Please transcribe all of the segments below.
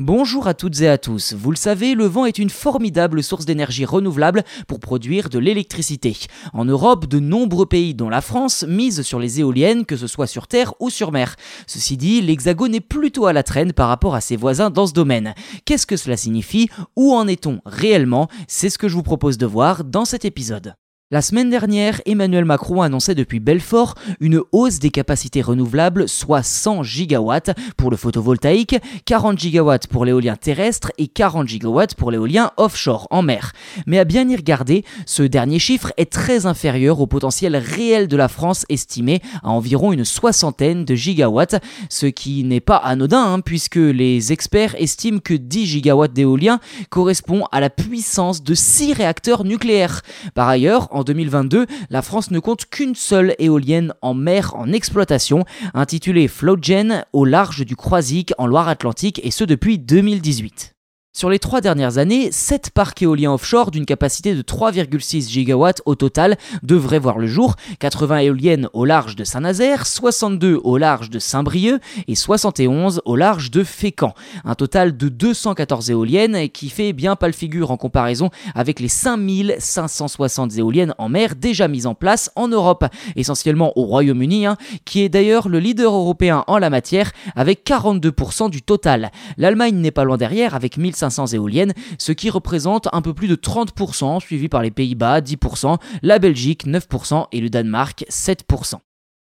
Bonjour à toutes et à tous. Vous le savez, le vent est une formidable source d'énergie renouvelable pour produire de l'électricité. En Europe, de nombreux pays, dont la France, misent sur les éoliennes, que ce soit sur terre ou sur mer. Ceci dit, l'Hexagone est plutôt à la traîne par rapport à ses voisins dans ce domaine. Qu'est-ce que cela signifie? Où en est-on réellement? C'est ce que je vous propose de voir dans cet épisode. La semaine dernière, Emmanuel Macron annonçait depuis Belfort une hausse des capacités renouvelables, soit 100 gigawatts pour le photovoltaïque, 40 gigawatts pour l'éolien terrestre et 40 gigawatts pour l'éolien offshore en mer. Mais à bien y regarder, ce dernier chiffre est très inférieur au potentiel réel de la France estimé à environ une soixantaine de gigawatts, ce qui n'est pas anodin hein, puisque les experts estiment que 10 gigawatts d'éolien correspond à la puissance de 6 réacteurs nucléaires. 2022, la France ne compte qu'une seule éolienne en mer en exploitation, intitulée Floatgen, au large du Croisic en Loire-Atlantique, et ce depuis 2018. Sur les trois dernières années, 7 parcs éoliens offshore d'une capacité de 3,6 gigawatts au total devraient voir le jour, 80 éoliennes au large de Saint-Nazaire, 62 au large de Saint-Brieuc et 71 au large de Fécamp. Un total de 214 éoliennes qui fait bien pas le figure en comparaison avec les 5560 éoliennes en mer déjà mises en place en Europe, essentiellement au Royaume-Uni, hein, qui est d'ailleurs le leader européen en la matière avec 42% du total. L'Allemagne n'est pas loin derrière avec 1500 500 éoliennes, ce qui représente un peu plus de 30%, suivi par les Pays-Bas 10%, la Belgique 9% et le Danemark 7%.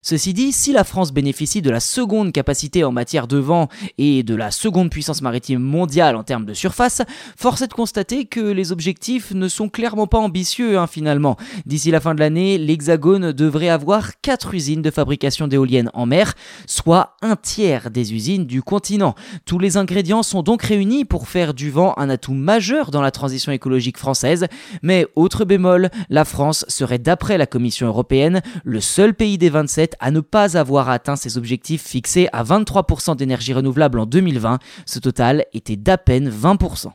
Ceci dit, si la France bénéficie de la seconde capacité en matière de vent et de la seconde puissance maritime mondiale en termes de surface, force est de constater que les objectifs ne sont clairement pas ambitieux hein, finalement. D'ici la fin de l'année, l'Hexagone devrait avoir 4 usines de fabrication d'éoliennes en mer, soit un tiers des usines du continent. Tous les ingrédients sont donc réunis pour faire du vent un atout majeur dans la transition écologique française, mais autre bémol, la France serait d'après la Commission européenne le seul pays des 27 à ne pas avoir atteint ses objectifs fixés à 23% d'énergie renouvelable en 2020. Ce total était d'à peine 20%.